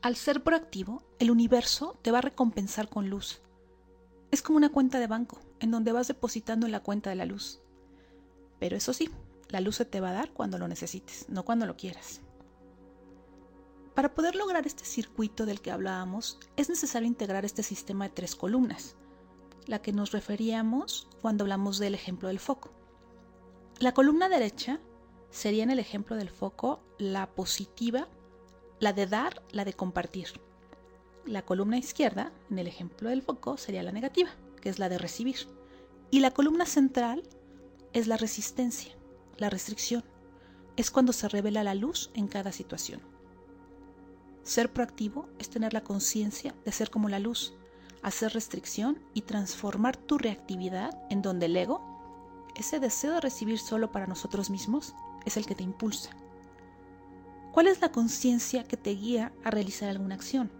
Al ser proactivo, el universo te va a recompensar con luz. Es como una cuenta de banco, en donde vas depositando en la cuenta de la luz. Pero eso sí, la luz se te va a dar cuando lo necesites, no cuando lo quieras. Para poder lograr este circuito del que hablábamos, es necesario integrar este sistema de tres columnas, la que nos referíamos cuando hablamos del ejemplo del foco. La columna derecha sería en el ejemplo del foco la positiva, la de dar, la de compartir. La columna izquierda, en el ejemplo del foco, sería la negativa, que es la de recibir. Y la columna central es la resistencia, la restricción. Es cuando se revela la luz en cada situación. Ser proactivo es tener la conciencia de ser como la luz, hacer restricción y transformar tu reactividad en donde el ego, ese deseo de recibir solo para nosotros mismos, es el que te impulsa. ¿Cuál es la conciencia que te guía a realizar alguna acción?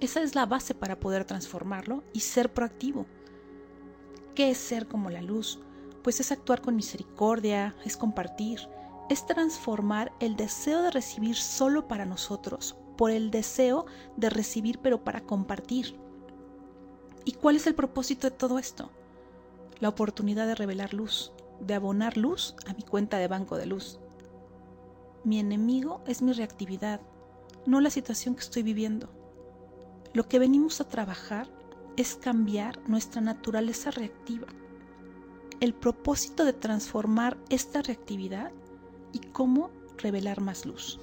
Esa es la base para poder transformarlo y ser proactivo. ¿Qué es ser como la luz? Pues es actuar con misericordia, es compartir, es transformar el deseo de recibir solo para nosotros por el deseo de recibir pero para compartir. ¿Y cuál es el propósito de todo esto? La oportunidad de revelar luz, de abonar luz a mi cuenta de banco de luz. Mi enemigo es mi reactividad, no la situación que estoy viviendo. Lo que venimos a trabajar es cambiar nuestra naturaleza reactiva. El propósito de transformar esta reactividad y cómo revelar más luz.